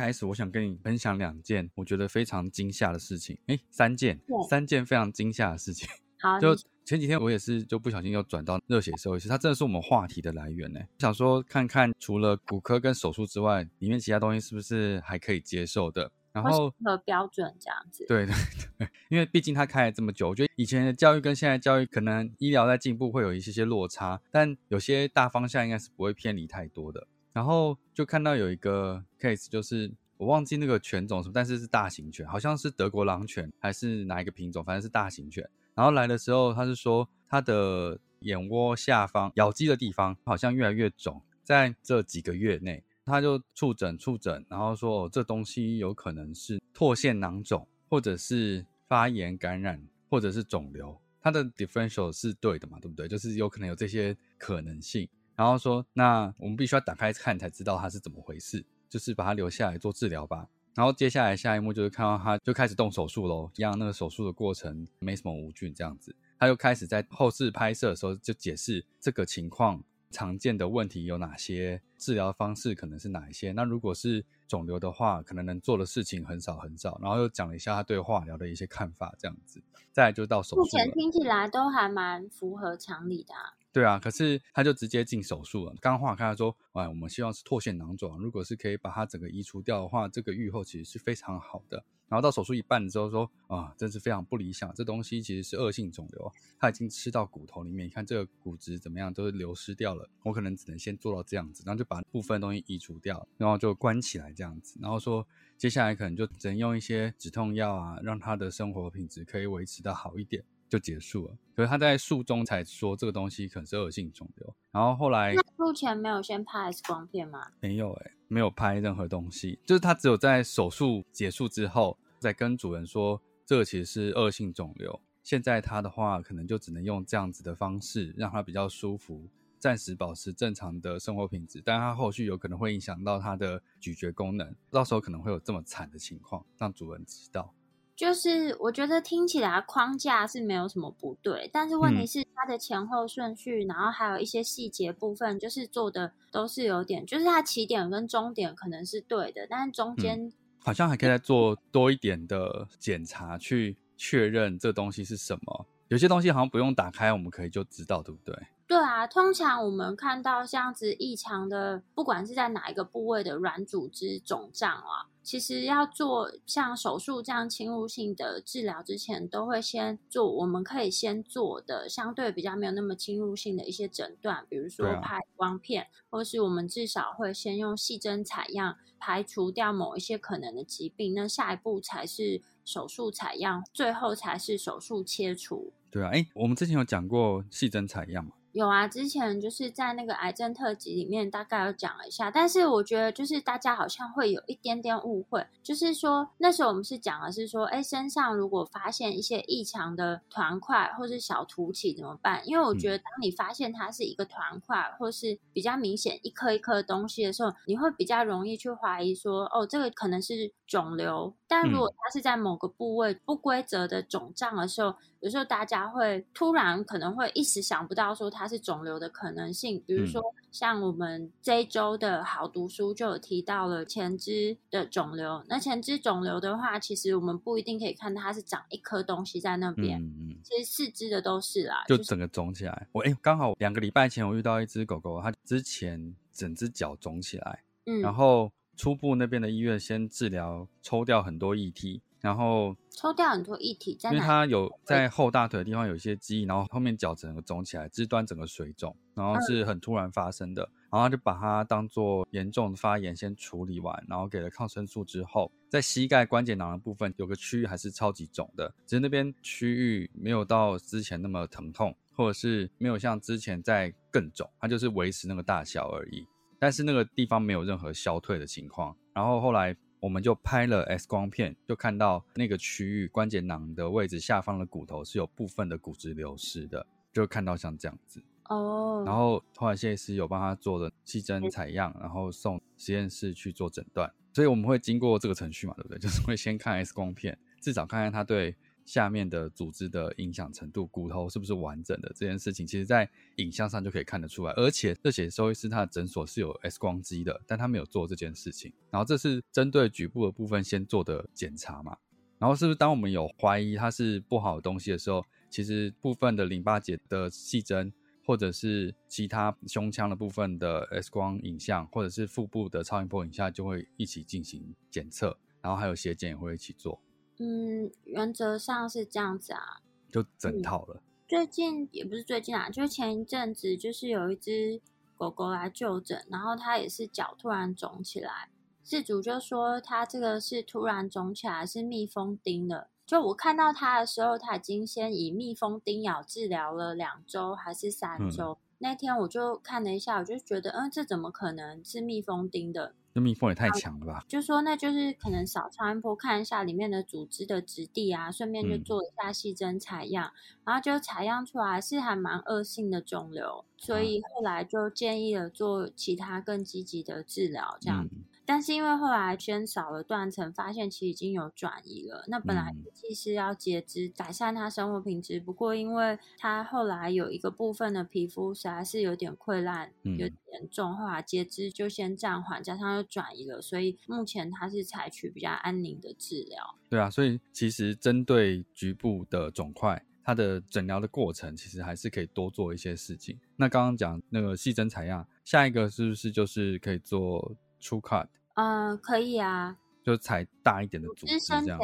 开始，我想跟你分享两件我觉得非常惊吓的事情。哎，三件，三件非常惊吓的事情。好，就。前几天我也是就不小心又转到热血兽医师，它真的是我们话题的来源呢。想说看看除了骨科跟手术之外，里面其他东西是不是还可以接受的？然后和标准这样子。对 对对，因为毕竟他开了这么久，我觉得以前的教育跟现在教育可能医疗在进步会有一些些落差，但有些大方向应该是不会偏离太多的。然后就看到有一个 case，就是我忘记那个犬种什么，但是是大型犬，好像是德国狼犬还是哪一个品种，反正是大型犬。然后来的时候，他是说他的眼窝下方咬肌的地方好像越来越肿，在这几个月内，他就触诊触诊，然后说哦这东西有可能是唾腺囊肿，或者是发炎感染，或者是肿瘤。他的 differential 是对的嘛？对不对？就是有可能有这些可能性。然后说，那我们必须要打开看才知道他是怎么回事，就是把他留下来做治疗吧。然后接下来下一幕就是看到他就开始动手术喽，一样那个手术的过程没什么无菌这样子，他又开始在后视拍摄的时候就解释这个情况常见的问题有哪些，治疗方式可能是哪一些。那如果是肿瘤的话，可能能做的事情很少很少。然后又讲了一下他对化疗的一些看法这样子。再就到手术，目前听起来都还蛮符合常理的。对啊，可是他就直接进手术了。刚化开他说，哎，我们希望是唾腺囊肿，如果是可以把它整个移除掉的话，这个愈后其实是非常好的。然后到手术一半的时候说，啊，真是非常不理想，这东西其实是恶性肿瘤，它已经吃到骨头里面，你看这个骨质怎么样，都是流失掉了。我可能只能先做到这样子，然后就把部分东西移除掉，然后就关起来这样子。然后说接下来可能就只能用一些止痛药啊，让他的生活品质可以维持的好一点。就结束了。可是他在术中才说这个东西可能是恶性肿瘤，然后后来术前没有先拍 X 光片吗？没有哎，没有拍任何东西，就是他只有在手术结束之后，再跟主人说这个其实是恶性肿瘤。现在他的话可能就只能用这样子的方式让他比较舒服，暂时保持正常的生活品质，但他后续有可能会影响到他的咀嚼功能，到时候可能会有这么惨的情况，让主人知道。就是我觉得听起来框架是没有什么不对，但是问题是它的前后顺序，然后还有一些细节部分，就是做的都是有点，就是它起点跟终点可能是对的，但是中间好像还可以再做多一点的检查，去确认这东西是什么。有些东西好像不用打开，我们可以就知道，对不对？对啊，通常我们看到这样子异常的，不管是在哪一个部位的软组织肿胀啊，其实要做像手术这样侵入性的治疗之前，都会先做。我们可以先做的相对比较没有那么侵入性的一些诊断，比如说拍光片，或是我们至少会先用细针采样，排除掉某一些可能的疾病。那下一步才是手术采样，最后才是手术切除。对啊，哎，我们之前有讲过细针采样嘛？有啊，之前就是在那个癌症特辑里面大概有讲了一下，但是我觉得就是大家好像会有一点点误会，就是说那时候我们是讲的是说，哎，身上如果发现一些异常的团块或是小凸起怎么办？因为我觉得当你发现它是一个团块或是比较明显一颗一颗的东西的时候，你会比较容易去怀疑说，哦，这个可能是肿瘤但如果它是在某个部位不规则的肿胀的时候，有时候大家会突然可能会一时想不到说它是肿瘤的可能性。比如说像我们这一周的好读书就有提到了前肢的肿瘤。那前肢肿瘤的话，其实我们不一定可以看到它是长一颗东西在那边，其实四肢的都是啦，就整个肿起来。我哎，刚好两个礼拜前我遇到一只狗狗，它之前整只脚肿起来，嗯，然后。初步那边的医院先治疗，抽掉很多液体，然后抽掉很多液体，因为它有在后大腿的地方有一些积液，然后后面脚整个肿起来，肢端整个水肿，然后是很突然发生的，然后就把它当做严重的发炎先处理完，然后给了抗生素之后，在膝盖关节囊的部分有个区域还是超级肿的，只是那边区域没有到之前那么疼痛，或者是没有像之前在更肿，它就是维持那个大小而已。但是那个地方没有任何消退的情况，然后后来我们就拍了 X 光片，就看到那个区域关节囊的位置下方的骨头是有部分的骨质流失的，就看到像这样子哦。然后后来谢医师有帮他做了细针采样，然后送实验室去做诊断，所以我们会经过这个程序嘛，对不对？就是会先看 X 光片，至少看看他对。下面的组织的影响程度，骨头是不是完整的这件事情，其实在影像上就可以看得出来。而且这些收医师他的诊所是有 X 光机的，但他没有做这件事情。然后这是针对局部的部分先做的检查嘛。然后是不是当我们有怀疑它是不好的东西的时候，其实部分的淋巴结的细针，或者是其他胸腔的部分的 X 光影像，或者是腹部的超音波影像，就会一起进行检测。然后还有血检也会一起做。嗯，原则上是这样子啊，就整套了。最近也不是最近啊，就是前一阵子，就是有一只狗狗来就诊，然后它也是脚突然肿起来，事主就说它这个是突然肿起来，是蜜蜂叮的。就我看到它的时候，它已经先以蜜蜂叮咬治疗了两周还是三周。那天我就看了一下，我就觉得，嗯，这怎么可能是蜜蜂叮的？那蜜蜂也太强了吧！就说那就是可能扫超音波看一下里面的组织的质地啊，顺便就做一下细针采样，然后就采样出来是还蛮恶性的肿瘤，所以后来就建议了做其他更积极的治疗，这样。但是因为后来捐少了断层，发现其实已经有转移了。那本来预计是要截肢改善他生活品质，不过因为他后来有一个部分的皮肤实在是有点溃烂，有点严重，后来截肢就先暂缓，加上又转移了，所以目前他是采取比较安宁的治疗。对啊，所以其实针对局部的肿块，它的诊疗的过程其实还是可以多做一些事情。那刚刚讲那个细针采样，下一个是不是就是可以做初 cut？嗯，可以啊，就采大一点的组织这样。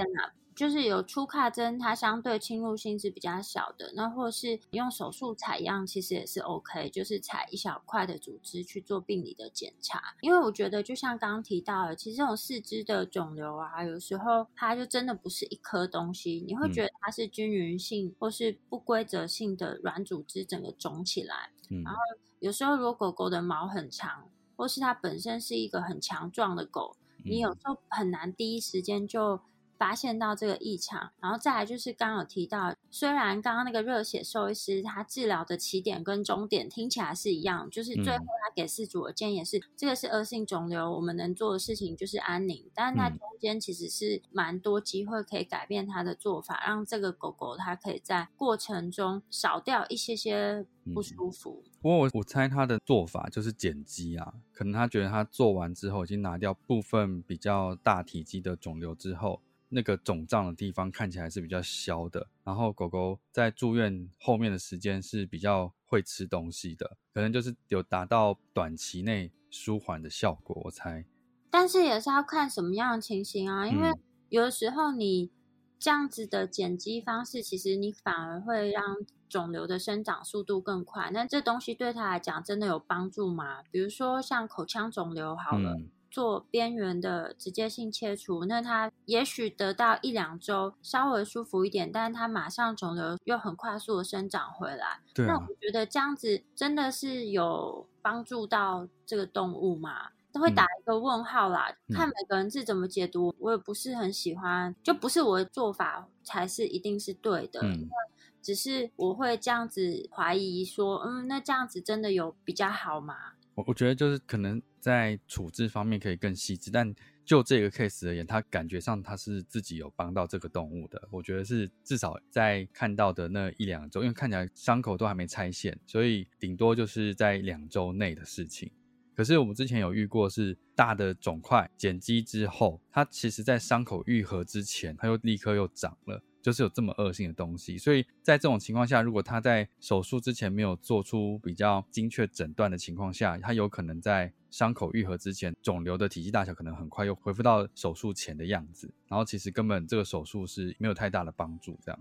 就是有出卡针，它相对侵入性是比较小的。那或是用手术采样，其实也是 OK，就是采一小块的组织去做病理的检查。因为我觉得，就像刚刚提到的，其实这种四肢的肿瘤啊，有时候它就真的不是一颗东西，你会觉得它是均匀性或是不规则性的软组织整个肿起来。然后有时候如果狗狗的毛很长。或是它本身是一个很强壮的狗，你有时候很难第一时间就。发现到这个异常，然后再来就是刚刚有提到，虽然刚刚那个热血兽医师他治疗的起点跟终点听起来是一样，就是最后他给饲主的建议是，这个是恶性肿瘤，我们能做的事情就是安宁，但是它中间其实是蛮多机会可以改变他的做法，让这个狗狗它可以在过程中少掉一些些不舒服。不过我我猜他的做法就是剪肌啊，可能他觉得他做完之后已经拿掉部分比较大体积的肿瘤之后。那个肿胀的地方看起来是比较消的，然后狗狗在住院后面的时间是比较会吃东西的，可能就是有达到短期内舒缓的效果，我猜。但是也是要看什么样的情形啊，因为有的时候你这样子的剪辑方式，其实你反而会让肿瘤的生长速度更快。那这东西对他来讲真的有帮助吗？比如说像口腔肿瘤好了。做边缘的直接性切除，那他也许得到一两周稍微舒服一点，但是他马上肿瘤又很快速的生长回来。对，那我觉得这样子真的是有帮助到这个动物吗？都会打一个问号啦。看每个人是怎么解读，我也不是很喜欢，就不是我的做法才是一定是对的。嗯，只是我会这样子怀疑说，嗯，那这样子真的有比较好吗？我我觉得就是可能在处置方面可以更细致，但就这个 case 而言，他感觉上他是自己有帮到这个动物的。我觉得是至少在看到的那一两周，因为看起来伤口都还没拆线，所以顶多就是在两周内的事情。可是我们之前有遇过，是大的肿块剪肌之后，它其实在伤口愈合之前，它又立刻又长了。就是有这么恶性的东西，所以在这种情况下，如果他在手术之前没有做出比较精确诊断的情况下，他有可能在伤口愈合之前，肿瘤的体积大小可能很快又恢复到手术前的样子，然后其实根本这个手术是没有太大的帮助。这样，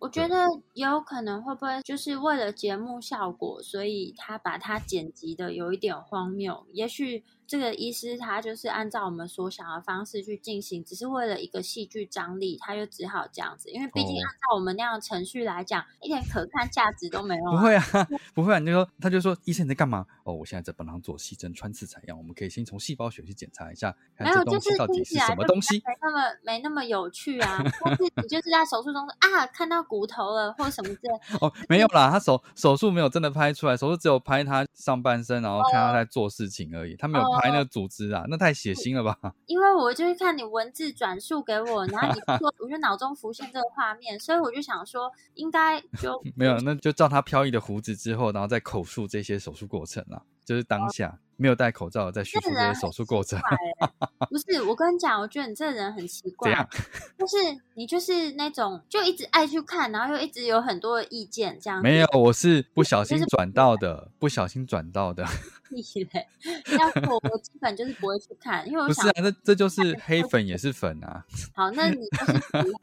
我觉得也有可能会不会就是为了节目效果，所以他把它剪辑的有一点荒谬，也许。这个医师他就是按照我们所想的方式去进行，只是为了一个戏剧张力，他就只好这样子。因为毕竟按照我们那样的程序来讲，一点可看价值都没有。不会啊，不会啊！你就说，他就说，医生你在干嘛？哦，我现在在帮他做细针穿刺采样，我们可以先从细胞学去检查一下，没有，就是到底是什么东西，没那么没那么有趣啊。但是你就是在手术中啊，看到骨头了或者什么之类。哦，没有啦，他手手术没有真的拍出来，手术只有拍他上半身，然后看他在做事情而已，他没有。拍那个组织啊，那太血腥了吧？因为我就是看你文字转述给我，然后你说，我就脑中浮现这个画面，所以我就想说，应该就没有，那就照他飘逸的胡子之后，然后再口述这些手术过程了，就是当下。没有戴口罩在叙述这些手术过程，不是我跟你讲，我觉得你这个人很奇怪，就是你就是那种就一直爱去看，然后又一直有很多的意见这样。没有，我是不小心转到的，不小心转到的。你嘞？要我我基本就是不会去看，因为我想，那这就是黑粉也是粉啊。好，那你就是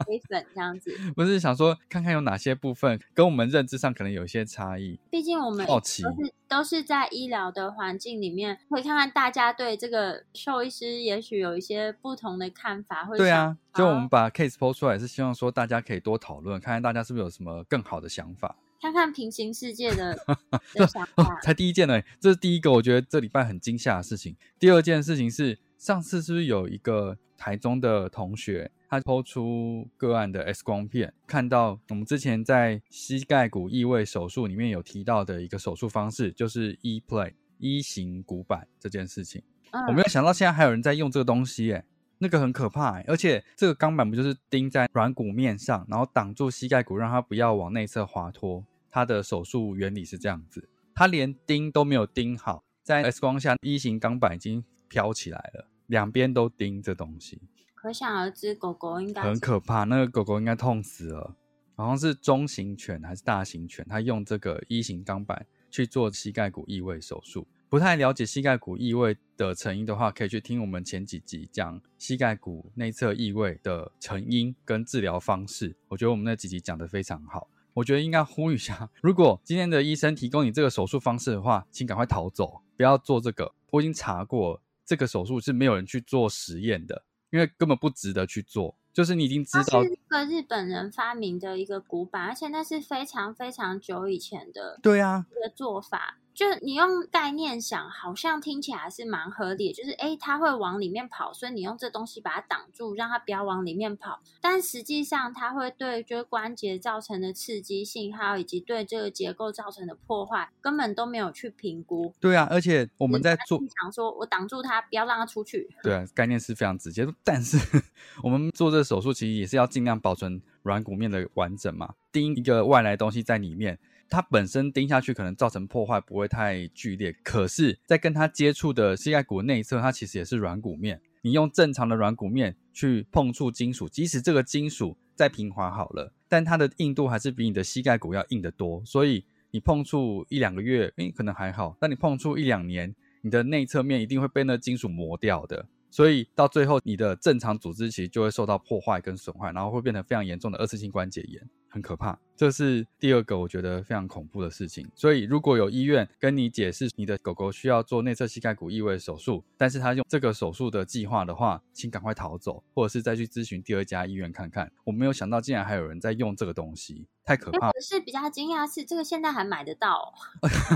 黑粉这样子。不是想说看看有哪些部分跟我们认知上可能有一些差异。毕竟我们好奇。都是在医疗的环境里面，会看看大家对这个兽医师也许有一些不同的看法。对啊，就我们把 case 抛出来，是希望说大家可以多讨论，看看大家是不是有什么更好的想法，看看平行世界的 想法。才第一件呢，这是第一个，我觉得这礼拜很惊吓的事情。第二件事情是，上次是不是有一个台中的同学？他抛出个案的 X 光片，看到我们之前在膝盖骨异位手术里面有提到的一个手术方式，就是 E play 一型骨板这件事情。我没有想到现在还有人在用这个东西，哎，那个很可怕，而且这个钢板不就是钉在软骨面上，然后挡住膝盖骨，让它不要往内侧滑脱。它的手术原理是这样子，它连钉都没有钉好，在 X 光下一型钢板已经飘起来了，两边都钉这东西。可想而知，狗狗应该很可怕。那个狗狗应该痛死了，好像是中型犬还是大型犬？它用这个一型钢板去做膝盖骨异位手术。不太了解膝盖骨异位的成因的话，可以去听我们前几集讲膝盖骨内侧异位的成因跟治疗方式。我觉得我们那几集讲的非常好。我觉得应该呼吁一下，如果今天的医生提供你这个手术方式的话，请赶快逃走，不要做这个。我已经查过，这个手术是没有人去做实验的。因为根本不值得去做，就是你已经知道，是一个日本人发明的一个古板，而且那是非常非常久以前的，对啊，一个做法。就你用概念想，好像听起来是蛮合理，就是诶，它会往里面跑，所以你用这东西把它挡住，让它不要往里面跑。但实际上，它会对就是关节造成的刺激性，还有以及对这个结构造成的破坏，根本都没有去评估。对啊，而且我们在做，想说我挡住它，不要让它出去。对啊，概念是非常直接。但是 我们做这手术，其实也是要尽量保存软骨面的完整嘛，钉一个外来东西在里面。它本身钉下去可能造成破坏不会太剧烈，可是，在跟它接触的膝盖骨内侧，它其实也是软骨面。你用正常的软骨面去碰触金属，即使这个金属再平滑好了，但它的硬度还是比你的膝盖骨要硬得多。所以你碰触一两个月，诶，可能还好；但你碰触一两年，你的内侧面一定会被那金属磨掉的。所以到最后，你的正常组织其实就会受到破坏跟损坏，然后会变成非常严重的二次性关节炎。很可怕，这是第二个我觉得非常恐怖的事情。所以如果有医院跟你解释你的狗狗需要做内侧膝盖骨异位手术，但是他用这个手术的计划的话，请赶快逃走，或者是再去咨询第二家医院看看。我没有想到竟然还有人在用这个东西，太可怕。可是比较惊讶是，这个现在还买得到？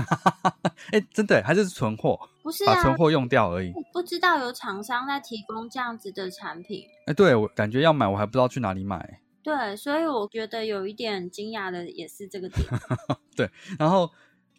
哎，真的还是存货？不是把存货用掉而已。不知道有厂商在提供这样子的产品。哎，对我感觉要买，我还不知道去哪里买。对，所以我觉得有一点惊讶的也是这个点。对，然后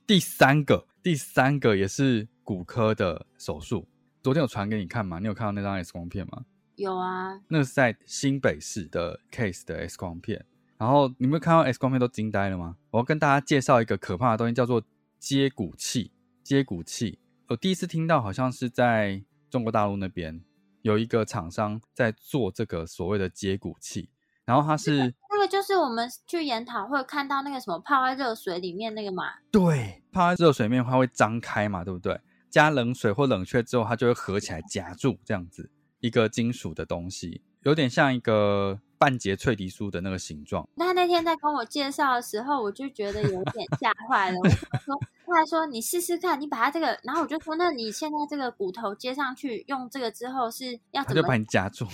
第三个，第三个也是骨科的手术，昨天有传给你看吗？你有看到那张 X 光片吗？有啊，那是在新北市的 case 的 X 光片。然后你们看到 X 光片都惊呆了吗？我要跟大家介绍一个可怕的东西，叫做接骨器。接骨器，我第一次听到，好像是在中国大陆那边有一个厂商在做这个所谓的接骨器。然后它是那个，就是我们去研讨会看到那个什么泡在热水里面那个嘛。对，泡在热水里面它会张开嘛，对不对？加冷水或冷却之后，它就会合起来夹住，这样子一个金属的东西，有点像一个。半截脆皮酥的那个形状。那那天在跟我介绍的时候，我就觉得有点吓坏了。我说，他还说你试试看，你把它这个，然后我就说，那你现在这个骨头接上去，用这个之后是要怎么？就把你夹住，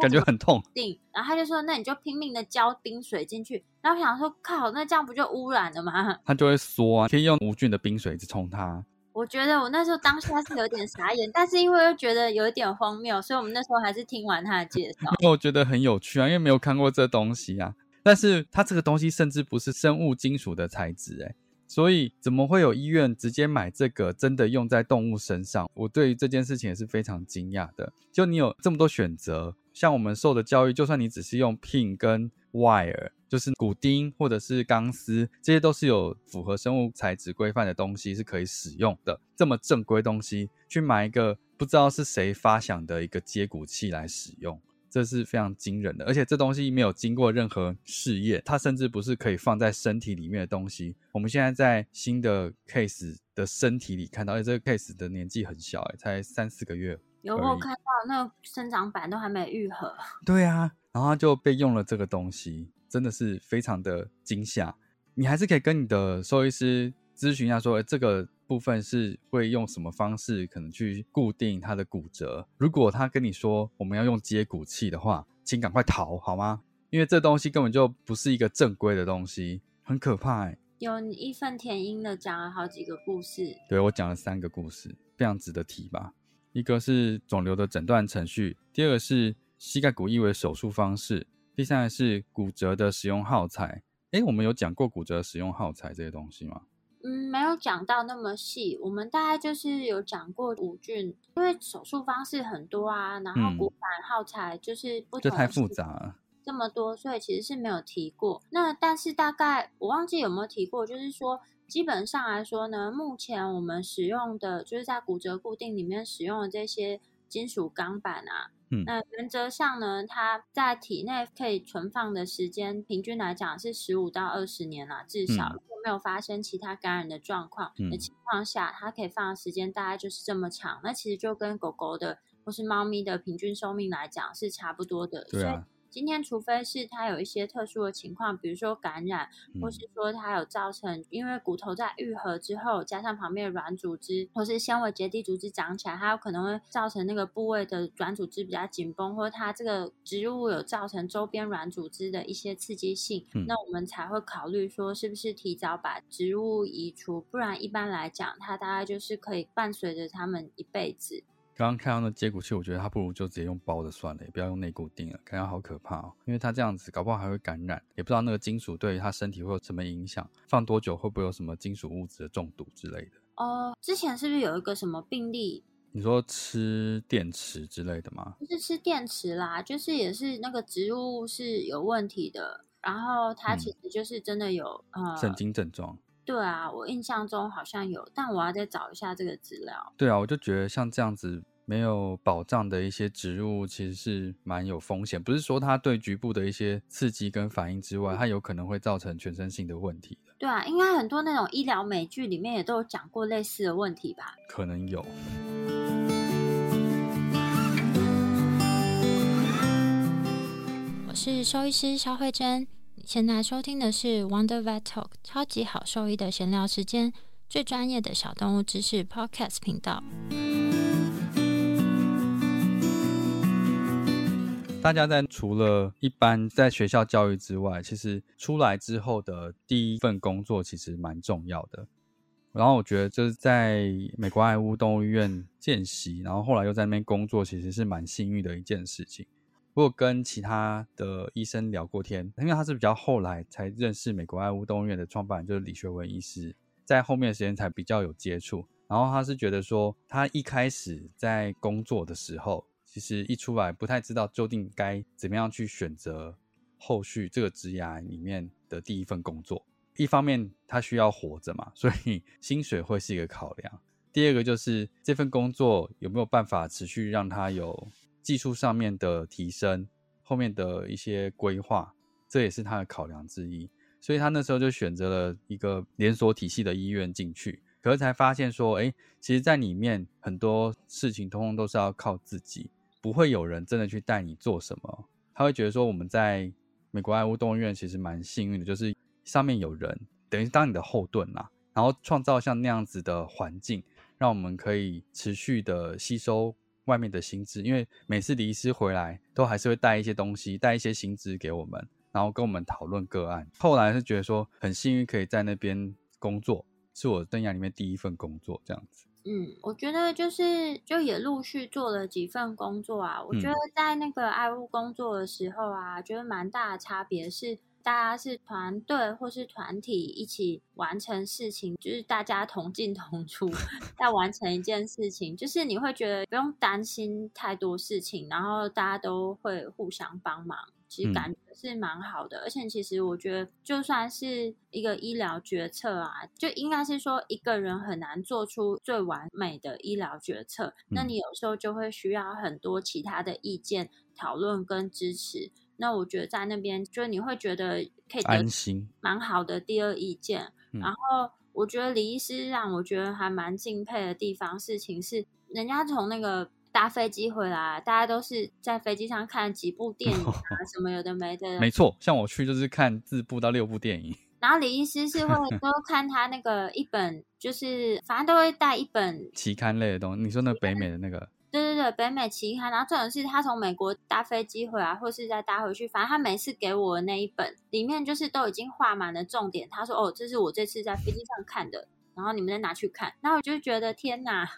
感觉很痛。定，然后他就说，那你就拼命的浇冰水进去。然后我想说，靠，那这样不就污染了吗？它就会缩啊，可以用无菌的冰水去冲它。我觉得我那时候当下是有点傻眼，但是因为又觉得有一点荒谬，所以我们那时候还是听完他的介绍。我觉得很有趣啊，因为没有看过这东西啊。但是它这个东西甚至不是生物金属的材质，诶所以怎么会有医院直接买这个真的用在动物身上？我对于这件事情也是非常惊讶的。就你有这么多选择，像我们受的教育，就算你只是用 pin 跟 wire。就是骨钉或者是钢丝，这些都是有符合生物材质规范的东西是可以使用的。这么正规东西，去买一个不知道是谁发想的一个接骨器来使用，这是非常惊人的。而且这东西没有经过任何试验，它甚至不是可以放在身体里面的东西。我们现在在新的 case 的身体里看到，而且这个 case 的年纪很小，哎，才三四个月。有没有看到那个生长板都还没愈合？对啊，然后就被用了这个东西。真的是非常的惊吓，你还是可以跟你的兽医师咨询一下，说这个部分是会用什么方式可能去固定它的骨折。如果他跟你说我们要用接骨器的话，请赶快逃好吗？因为这东西根本就不是一个正规的东西，很可怕。有你义愤填膺的讲了好几个故事，对我讲了三个故事，非常值得提吧。一个是肿瘤的诊断程序，第二个是膝盖骨异位手术方式。第三个是骨折的使用耗材，哎，我们有讲过骨折使用耗材这些东西吗？嗯，没有讲到那么细。我们大概就是有讲过五菌，因为手术方式很多啊，然后骨板耗材就是不这太复杂了，这么多，所以其实是没有提过。那但是大概我忘记有没有提过，就是说基本上来说呢，目前我们使用的就是在骨折固定里面使用的这些金属钢板啊。那原则上呢，它在体内可以存放的时间，平均来讲是十五到二十年啦，至少没有发生其他感染的状况的情况下，它可以放的时间大概就是这么长。那其实就跟狗狗的或是猫咪的平均寿命来讲是差不多的。对啊。今天，除非是它有一些特殊的情况，比如说感染，或是说它有造成，因为骨头在愈合之后，加上旁边的软组织或是纤维结缔组织长起来，它有可能会造成那个部位的软组织比较紧绷，或者它这个植物有造成周边软组织的一些刺激性，那我们才会考虑说是不是提早把植物移除，不然一般来讲，它大概就是可以伴随着他们一辈子。刚刚看到那接骨器，我觉得他不如就直接用包的算了，也不要用内固定了，感觉好可怕哦。因为他这样子，搞不好还会感染，也不知道那个金属对他身体会有什么影响，放多久会不会有什么金属物质的中毒之类的。哦，之前是不是有一个什么病例？你说吃电池之类的吗？不是吃电池啦，就是也是那个植物是有问题的，然后他其实就是真的有呃神经症状。对啊，我印象中好像有，但我要再找一下这个资料。对啊，我就觉得像这样子没有保障的一些植物，其实是蛮有风险。不是说它对局部的一些刺激跟反应之外，它有可能会造成全身性的问题的。对啊，应该很多那种医疗美剧里面也都有讲过类似的问题吧？可能有。我是兽医师肖慧珍。现在收听的是 Wonder Vet Talk 超级好兽医的闲聊时间，最专业的小动物知识 Podcast 频道。大家在除了一般在学校教育之外，其实出来之后的第一份工作其实蛮重要的。然后我觉得就是在美国爱屋动物医院见习，然后后来又在那边工作，其实是蛮幸运的一件事情。我有跟其他的医生聊过天，因为他是比较后来才认识美国爱屋动物院的创办人，就是李学文医师，在后面的时间才比较有接触。然然后他是觉得说，他一开始在工作的时候，其实一出来不太知道究竟该怎么样去选择后续这个职涯里面的第一份工作。一方面他需要活着嘛，所以 薪水会是一个考量。第二个就是这份工作有没有办法持续让他有技术上面的提升，后面的一些规划，这也是他的考量之一。所以他那时候就选择了一个连锁体系的医院进去，可是才发现说，哎，其实在里面很多事情通通都是要靠自己，不会有人真的去带你做什么。他会觉得说，我们在美国爱屋动物院其实蛮幸运的，就是上面有人等于当你的后盾啦，然后创造像那样子的环境，让我们可以持续的吸收外面的薪资，因为每次李医师回来都还是会带一些东西，带一些薪资给我们。然后跟我们讨论个案，后来是觉得说很幸运可以在那边工作，是我生涯里面第一份工作这样子。嗯，我觉得就是就也陆续做了几份工作啊。我觉得在那个爱物工作的时候啊，觉得蛮大的差别是，大家是团队或是团体一起完成事情，就是大家同进同出 在完成一件事情，就是你会觉得不用担心太多事情，然后大家都会互相帮忙。其实感觉是蛮好的，而且其实我觉得，就算是一个医疗决策啊，就应该是说一个人很难做出最完美的医疗决策。那你有时候就会需要很多其他的意见讨论跟支持。那我觉得在那边，就是你会觉得可以安心，蛮好的第二意见。然后我觉得李医师让我觉得还蛮敬佩的地方，事情是人家从那个。搭飞机回来，大家都是在飞机上看几部电影啊，什么有的没的。没错，像我去就是看四部到六部电影。然后李医师是会 都看他那个一本，就是反正都会带一本期刊类的东西。你说那北美的那个？对对对，北美期刊。然后重点是他从美国搭飞机回来，或是再搭回去，反正他每次给我的那一本里面就是都已经画满了重点。他说：“哦，这是我这次在飞机上看的。”然后你们再拿去看，然后我就觉得天哪！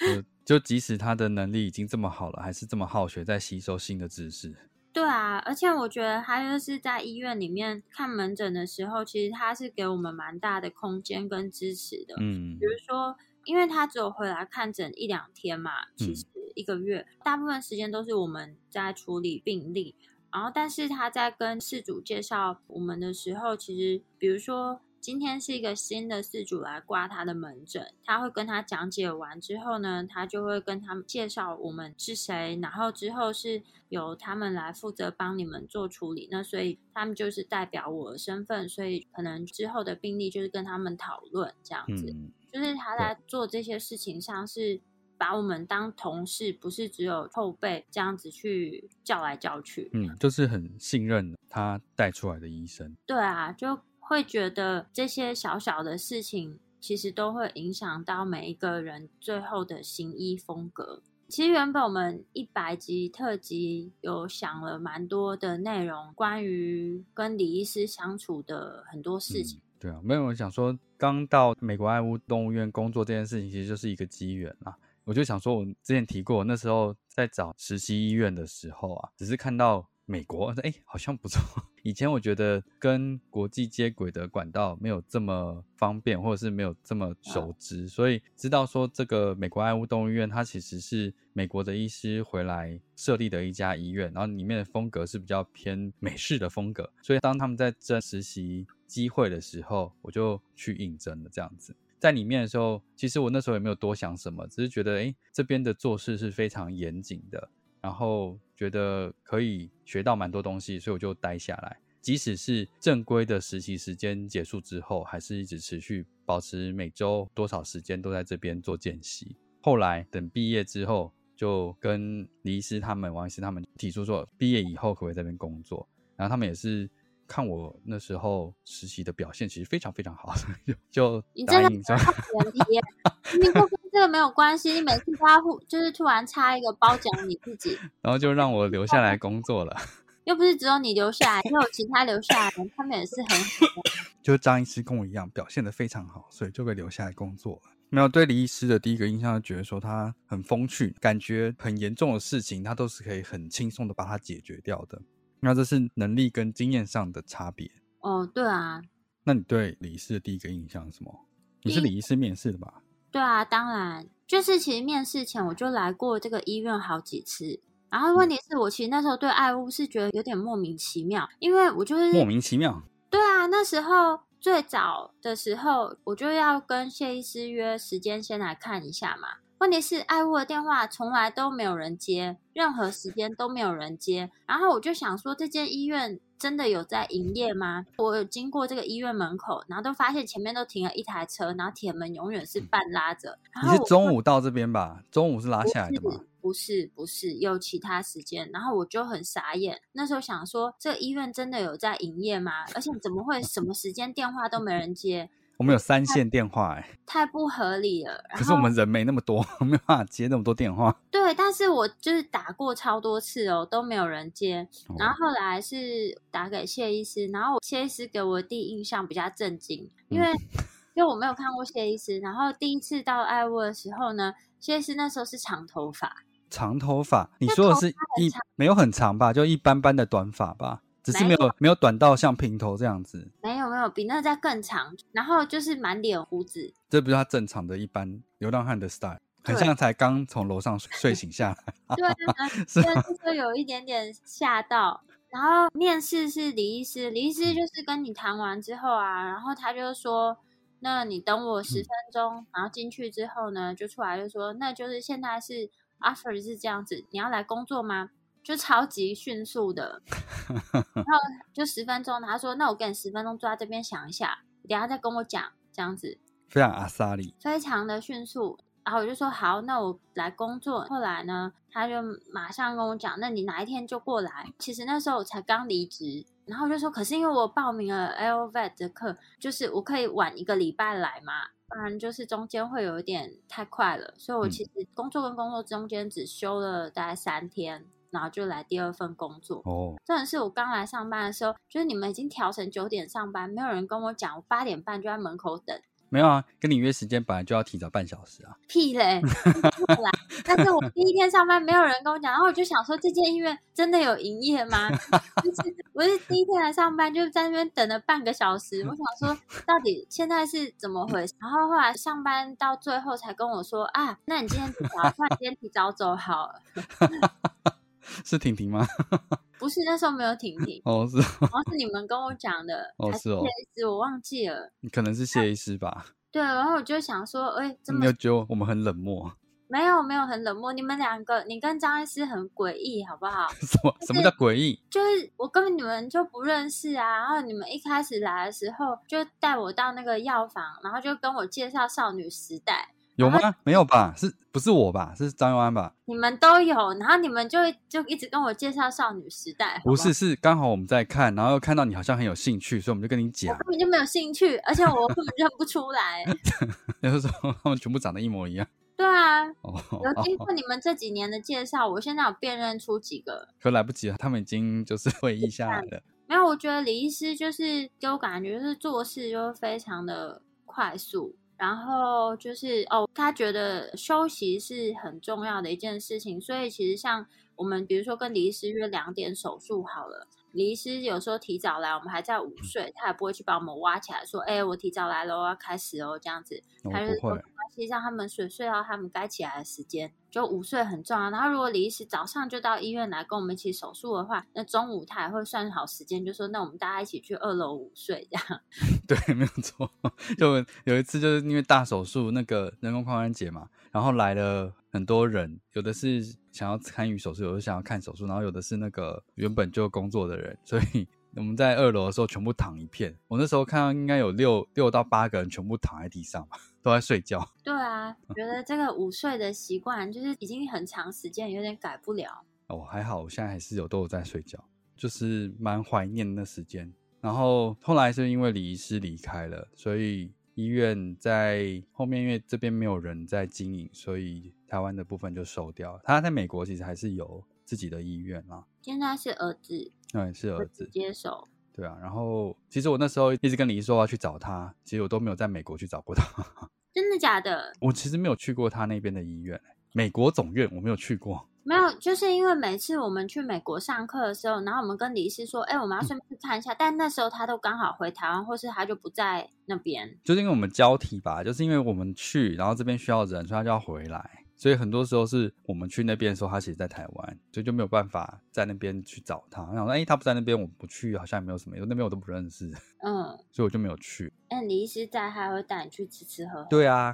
就即使他的能力已经这么好了，还是这么好学，在吸收新的知识。对啊，而且我觉得他就是在医院里面看门诊的时候，其实他是给我们蛮大的空间跟支持的。嗯，比如说，因为他只有回来看诊一两天嘛，其实一个月大部分时间都是我们在处理病例。然后，但是他在跟事主介绍我们的时候，其实比如说。今天是一个新的事主来挂他的门诊，他会跟他讲解完之后呢，他就会跟他们介绍我们是谁，然后之后是由他们来负责帮你们做处理。那所以他们就是代表我的身份，所以可能之后的病例就是跟他们讨论这样子。就是他在做这些事情上是把我们当同事，不是只有后辈这样子去叫来叫去。嗯，就是很信任他带出来的医生。对啊，就。会觉得这些小小的事情，其实都会影响到每一个人最后的行医风格。其实原本我们一百集特辑有想了蛮多的内容，关于跟李医师相处的很多事情。对啊，没有人想说，刚到美国爱屋动物院工作这件事情，其实就是一个机缘啦。我就想说，我之前提过，那时候在找实习医院的时候啊，只是看到。美国，哎，好像不错。以前我觉得跟国际接轨的管道没有这么方便，或者是没有这么熟知，所以知道说这个美国爱屋动物医院，它其实是美国的医师回来设立的一家医院，然后里面的风格是比较偏美式的风格。所以当他们在争实习机会的时候，我就去应征了。这样子，在里面的时候，其实我那时候也没有多想什么，只是觉得，哎，这边的做事是非常严谨的。然后觉得可以学到蛮多东西，所以我就待下来。即使是正规的实习时间结束之后，还是一直持续保持每周多少时间都在这边做见习。后来等毕业之后，就跟李医师他们、王医师他们提出说，毕业以后可不可以在这边工作？然后他们也是看我那时候实习的表现，其实非常非常好，就就答应说。这 个没有关系，你每次他互就是突然插一个褒奖你自己，然后就让我留下来工作了。又不是只有你留下来，也有其他留下来的，他们也是很好。就张医师跟我一样表现的非常好，所以就被留下来工作了。没有对李医师的第一个印象，觉得说他很风趣，感觉很严重的事情他都是可以很轻松的把它解决掉的。那这是能力跟经验上的差别。哦，对啊。那你对李医师的第一个印象是什么？你是李医师面试的吧？对啊，当然，就是其实面试前我就来过这个医院好几次。然后问题是我其实那时候对爱屋是觉得有点莫名其妙，因为我就是莫名其妙。对啊，那时候最早的时候我就要跟谢医师约时间，先来看一下嘛。问题是爱屋的电话从来都没有人接，任何时间都没有人接。然后我就想说，这间医院真的有在营业吗？我有经过这个医院门口，然后都发现前面都停了一台车，然后铁门永远是半拉着。你是中午到这边吧？中午是拉下来的吗？不是，不是，有其他时间。然后我就很傻眼，那时候想说，这个医院真的有在营业吗？而且怎么会什么时间电话都没人接？我们有三线电话，哎，太不合理了。可是我们人没那么多，没有办法接那么多电话。对，但是我就是打过超多次哦，都没有人接。然后后来是打给谢医师，然后谢医师给我第一印象比较震惊，因为 因为我没有看过谢医师。然后第一次到爱沃的时候呢，谢医师那时候是长头发，长头发，你说的是一没有很长吧，就一般般的短发吧。只是没有没有短到像平头这样子，没有没有比那再更长，然后就是满脸胡子，这不是他正常的一般流浪汉的 style，很像才刚从楼上睡醒下来。对，所以就有一点点吓到。然后面试是李医师，李医师就是跟你谈完之后啊，然后他就说，那你等我十分钟，然后进去之后呢，就出来就说，那就是现在是 offer 是这样子，你要来工作吗？就超级迅速的，然后就十分钟，他说：“那我给你十分钟坐在这边想一下，等下再跟我讲。”这样子非常阿萨里，非常的迅速。然后我就说：“好，那我来工作。”后来呢，他就马上跟我讲：“那你哪一天就过来？”其实那时候我才刚离职，然后我就说：“可是因为我报名了 LVET 的课，就是我可以晚一个礼拜来嘛，不然就是中间会有一点太快了。”所以，我其实工作跟工作中间只休了大概三天。然后就来第二份工作哦，真的是我刚来上班的时候，就是你们已经调成九点上班，没有人跟我讲，我八点半就在门口等。没有啊，跟你约时间本来就要提早半小时啊。屁嘞！来，但是我第一天上班没有人跟我讲，然后我就想说，这间医院真的有营业吗？就是我是第一天来上班，就在那边等了半个小时，我想说到底现在是怎么回事？然后后来上班到最后才跟我说啊，那你今天提早，那你今天提早走好了。是婷婷吗？不是，那时候没有婷婷。哦，是，然后是你们跟我讲的。哦，是哦。谢医师，我忘记了。可能是谢医师吧。对，然后我就想说，哎，你有觉得我们很冷漠？没有，没有很冷漠。你们两个，你跟张医师很诡异，好不好？什么？什么叫诡异？就是我根本你们就不认识啊。然后你们一开始来的时候，就带我到那个药房，然后就跟我介绍少女时代。有吗？没有吧？是不是我吧？是张佑安吧？你们都有，然后你们就就一直跟我介绍少女时代。不是，是刚好我们在看，然后又看到你好像很有兴趣，所以我们就跟你讲。根本就没有兴趣，而且我根本认不出来。就是说他们全部长得一模一样。对啊，有经过你们这几年的介绍，我现在有辨认出几个。可来不及了，他们已经就是会议下来了。没有，我觉得李医师就是给我感觉是做事就非常的快速。然后就是哦，他觉得休息是很重要的一件事情，所以其实像我们，比如说跟李医师约两点手术好了，李医师有时候提早来，我们还在午睡，他也不会去把我们挖起来，说：“哎，我提早来了，我要开始哦。”这样子，他就说：“没关系，让他们睡，睡到他们该起来的时间。”就午睡很重要。然后如果李医师早上就到医院来跟我们一起手术的话，那中午他也会算好时间，就说：“那我们大家一起去二楼午睡。”这样。对，没有错。就有一次，就是因为大手术，那个人工髋关节嘛，然后来了很多人，有的是想要参与手术，有的想要看手术，然后有的是那个原本就工作的人，所以 我们在二楼的时候全部躺一片。我那时候看到应该有六六到八个人全部躺在地上吧，都在睡觉。对啊，觉得这个午睡的习惯就是已经很长时间，有点改不了。哦，还好，我现在还是有都有在睡觉，就是蛮怀念那时间。然后后来是因为李医师离开了，所以医院在后面，因为这边没有人在经营，所以台湾的部分就收掉。他在美国其实还是有自己的医院啊。现在是儿子，对，是儿子接手。对啊，然后其实我那时候一直跟李医师说要去找他，其实我都没有在美国去找过他。真的假的？我其实没有去过他那边的医院，美国总院我没有去过。没有，就是因为每次我们去美国上课的时候，然后我们跟李医师说，哎，我们要顺便去看一下，但那时候他都刚好回台湾，或是他就不在那边。就是因为我们交替吧，就是因为我们去，然后这边需要人，所以他就要回来。所以很多时候是我们去那边的时候，他其实在台湾，所以就没有办法在那边去找他。然后，哎，他不在那边，我不去，好像也没有什么，因为那边我都不认识。嗯，所以我就没有去。那李医师在，还会带你去吃吃喝喝。对啊，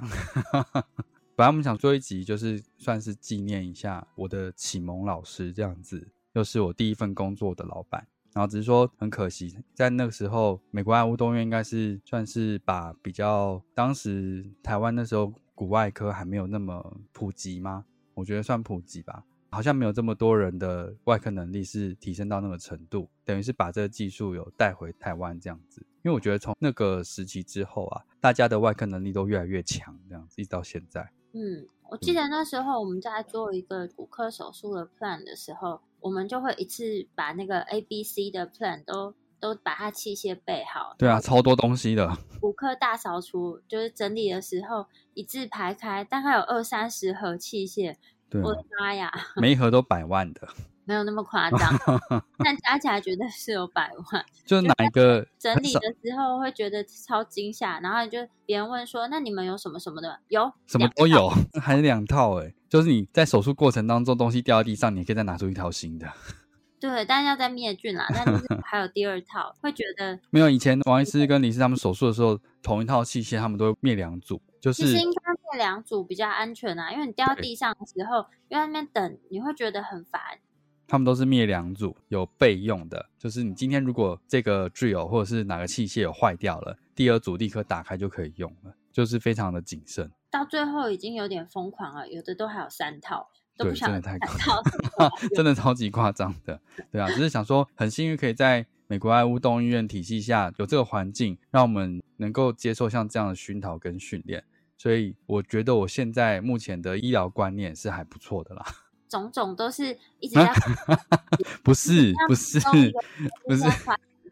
本来我们想做一集，就是算是纪念一下我的启蒙老师，这样子，又是我第一份工作的老板。然后只是说很可惜，在那个时候，美国爱乌东院应该是算是把比较当时台湾那时候。骨外科还没有那么普及吗？我觉得算普及吧，好像没有这么多人的外科能力是提升到那个程度，等于是把这个技术有带回台湾这样子。因为我觉得从那个时期之后啊，大家的外科能力都越来越强，这样子一直到现在。嗯，我记得那时候我们在做一个骨科手术的 plan 的时候，我们就会一次把那个 A、B、C 的 plan 都。都把它器械备好。对啊，超多东西的。骨科大扫除就是整理的时候一字排开，大概有二三十盒器械。对我的妈呀！每一盒都百万的。没有那么夸张，但加起来绝对是有百万。就哪一个整理的时候会觉得超惊吓，然后就别人问说：“那你们有什么什么的？”有，什么都有，还是两套哎。就是你在手术过程当中东西掉在地上，你可以再拿出一套新的。对，但是要在灭菌啦。但是还有第二套，会觉得没有以前王医师跟李师他们手术的时候，同一套器械他们都会灭两组，就是其实应该灭两组比较安全啊。因为你掉到地上的时候，因为那边等，你会觉得很烦。他们都是灭两组，有备用的，就是你今天如果这个 drill 或者是哪个器械有坏掉了，第二组立刻打开就可以用了，就是非常的谨慎。到最后已经有点疯狂了，有的都还有三套。对，真的太夸张，真的超级夸张的。对啊，只是想说，很幸运可以在美国爱乌动医院体系下有这个环境，让我们能够接受像这样的熏陶跟训练。所以我觉得我现在目前的医疗观念是还不错的啦。种种都是一直在，不是不是不是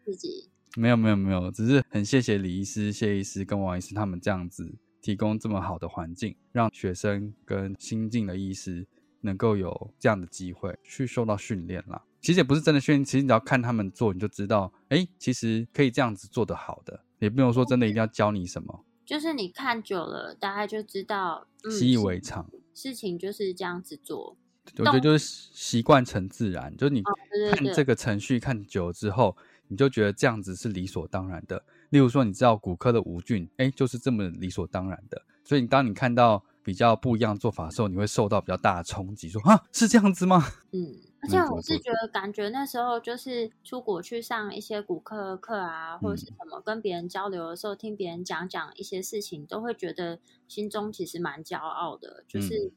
自己，没有没有没有，只是很谢谢李医师、谢医师跟王医师他们这样子提供这么好的环境，让学生跟新进的医师。能够有这样的机会去受到训练啦。其实也不是真的训练，其实你只要看他们做，你就知道，哎，其实可以这样子做得好的，也不用说真的一定要教你什么，就是你看久了，大概就知道，习以为常，事情就是这样子做。我觉得就是习惯成自然，就是你看这个程序看久了之后，你就觉得这样子是理所当然的。例如说，你知道骨科的无菌，哎，就是这么理所当然的。所以当你看到。比较不一样做法的时候，你会受到比较大的冲击，说啊是这样子吗？嗯，而且我是觉得，感觉那时候就是出国去上一些骨科课啊，或者是什么跟别人交流的时候，听别人讲讲一些事情，都会觉得心中其实蛮骄傲的，就是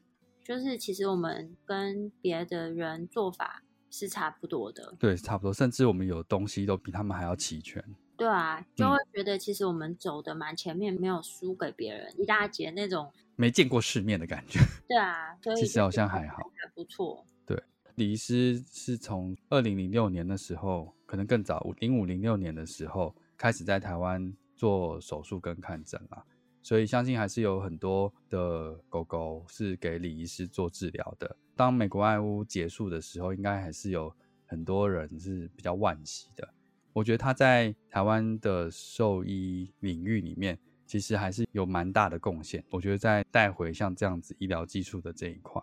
就是其实我们跟别的人做法是差不多的，对，差不多，甚至我们有东西都比他们还要齐全。对啊，就会觉得其实我们走的蛮前面，没有输给别人一大截那种没见过世面的感觉。对啊，所以其实好像还好，还不错。对，李医师是从二零零六年的时候，可能更早，零五零六年的时候开始在台湾做手术跟看诊啦，所以相信还是有很多的狗狗是给李医师做治疗的。当美国爱屋结束的时候，应该还是有很多人是比较惋惜的。我觉得他在台湾的兽医领域里面，其实还是有蛮大的贡献。我觉得在带回像这样子医疗技术的这一块，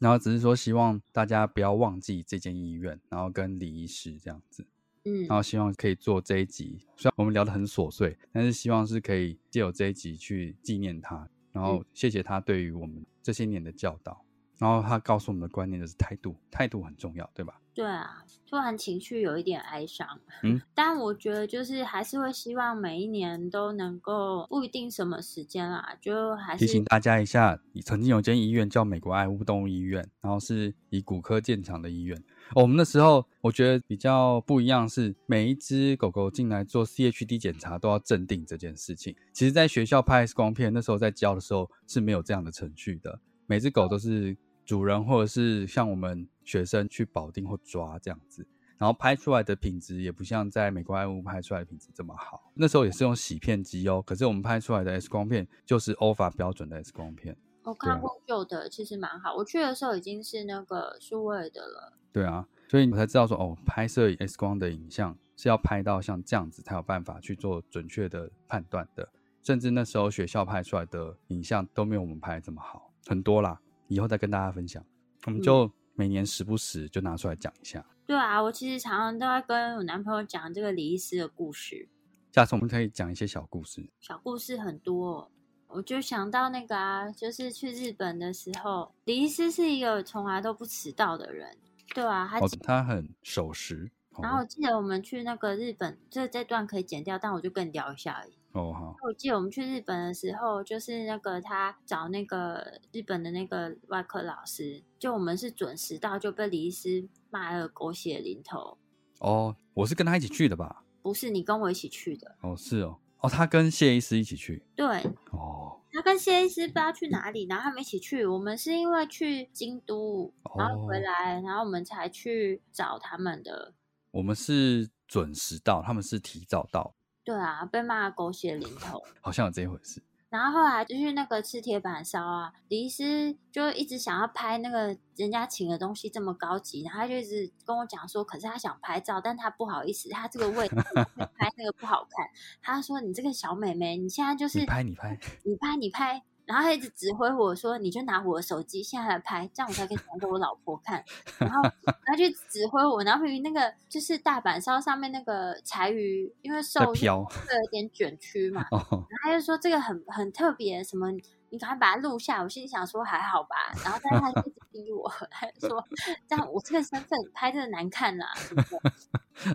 然后只是说希望大家不要忘记这间医院，然后跟李医师这样子，嗯，然后希望可以做这一集。虽然我们聊得很琐碎，但是希望是可以借由这一集去纪念他，然后谢谢他对于我们这些年的教导。然后他告诉我们的观念就是态度，态度很重要，对吧？对啊，突然情绪有一点哀伤。嗯，但我觉得就是还是会希望每一年都能够，不一定什么时间啦，就还是提醒大家一下，曾经有间医院叫美国爱乌动物医院，然后是以骨科建厂的医院。我们那时候我觉得比较不一样是，每一只狗狗进来做 CHD 检查都要镇定这件事情。其实，在学校拍 X 光片那时候在教的时候是没有这样的程序的，每只狗都是。主人或者是像我们学生去保定或抓这样子，然后拍出来的品质也不像在美国爱屋拍出来的品质这么好。那时候也是用洗片机哦，可是我们拍出来的 X 光片就是欧法标准的 X 光片，我看过旧的，其实蛮好。我去的时候已经是那个数位的了。对啊，所以我才知道说，哦，拍摄 X 光的影像是要拍到像这样子才有办法去做准确的判断的。甚至那时候学校拍出来的影像都没有我们拍的这么好，很多啦。以后再跟大家分享，我们就每年时不时就拿出来讲一下。对啊，我其实常常都在跟我男朋友讲这个李医师的故事。下次我们可以讲一些小故事。小故事很多，我就想到那个啊，就是去日本的时候，李医师是一个从来都不迟到的人。对啊，他他很守时。然后我记得我们去那个日本，这这段可以剪掉，但我就跟你聊一下而已。哦好。我记得我们去日本的时候，就是那个他找那个日本的那个外科老师，就我们是准时到，就被李医师骂了狗血淋头。哦，我是跟他一起去的吧？不是，你跟我一起去的。哦，是哦，哦，他跟谢医师一起去。对。哦。他跟谢医师不知道去哪里，然后他们一起去。我们是因为去京都，然后回来，然后我们才去找他们的。我们是准时到，他们是提早到。对啊，被骂狗血淋头，好像有这一回事。然后后来就是那个吃铁板烧啊，李医师就一直想要拍那个人家请的东西这么高级，然后他就一直跟我讲说，可是他想拍照，但他不好意思，他这个位置拍那个不好看。他说：“你这个小美眉，你现在就是拍你拍你拍你拍。”然后他一直指挥我说：“你就拿我的手机现在来拍，这样我才可以传给我老婆看。”然后 他就指挥我，然后于那个就是大阪烧上面那个柴鱼，因为受飘，有点卷曲嘛。然后他就说这个很很特别，什么你赶快把它录下。我心里想说还好吧。然后但是他一直逼我，他说这样我这个身份拍的难看啦。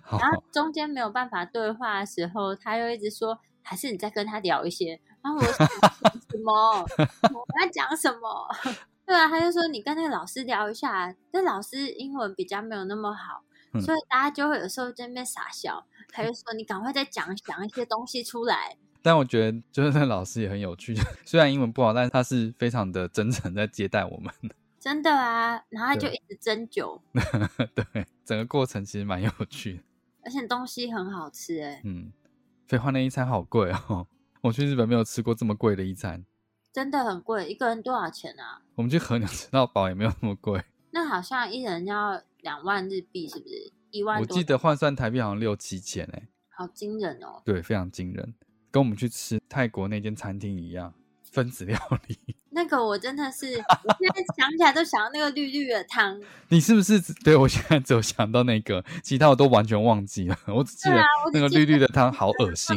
然后中间没有办法对话的时候，他又一直说还是你再跟他聊一些。然后我么？我在讲什么？对啊，他就说你跟那个老师聊一下，那老师英文比较没有那么好，所以大家就会有时候在那边傻笑。他就说你赶快再讲讲一些东西出来。但我觉得就是那个老师也很有趣，虽然英文不好，但是他是非常的真诚在接待我们。真的啊，然后他就一直针灸。对，整个过程其实蛮有趣的，而且东西很好吃哎。嗯，废话那一餐好贵哦。我去日本没有吃过这么贵的一餐，真的很贵，一个人多少钱啊？我们去河牛吃到饱也没有那么贵，那好像一人要两万日币，是不是？一万？我记得换算台币好像六七千诶，好惊人哦！对，非常惊人，跟我们去吃泰国那间餐厅一样，分子料理。那个我真的是，我现在想起来都想到那个绿绿的汤。你是不是？对我现在只有想到那个，其他我都完全忘记了。我只记得那个绿绿的汤好恶心。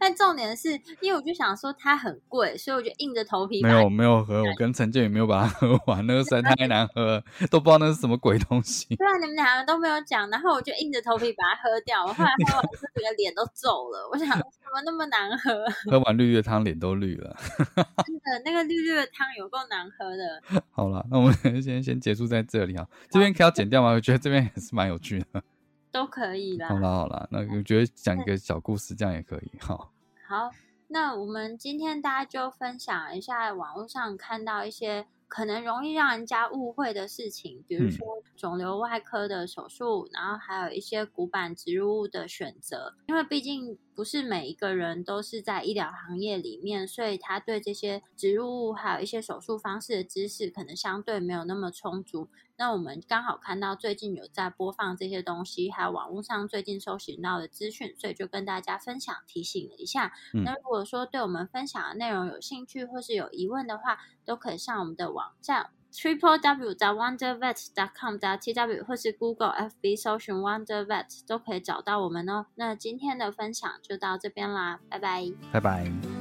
但重点是，因为我就想说它很贵，所以我就硬着头皮。没有没有喝，我跟陈建宇没有把它喝完，那个实在太难喝，都不知道那是什么鬼东西。对啊，你们两个都没有讲，然后我就硬着头皮把它喝掉。我后来喝完，整个脸都皱了。我想，怎么那么难喝？喝完绿绿的汤，脸都绿了。真的。那个绿绿的汤有够难喝的。好了，那我们 先先结束在这里啊。这边可以要剪掉吗？我觉得这边也是蛮有趣的。都可以啦。好了好了，那我觉得讲一个小故事这样也可以。好。好，那我们今天大家就分享一下网络上看到一些。可能容易让人家误会的事情，比如说肿瘤外科的手术，然后还有一些骨板植入物的选择。因为毕竟不是每一个人都是在医疗行业里面，所以他对这些植入物还有一些手术方式的知识，可能相对没有那么充足。那我们刚好看到最近有在播放这些东西，还有网络上最近搜寻到的资讯，所以就跟大家分享提醒了一下。那如果说对我们分享的内容有兴趣或是有疑问的话，都可以上我们的网站 triple w 在 wondervet dot com 的 t w 或是 Google F B 搜寻 wondervet 都可以找到我们哦。那今天的分享就到这边啦，拜拜，拜拜。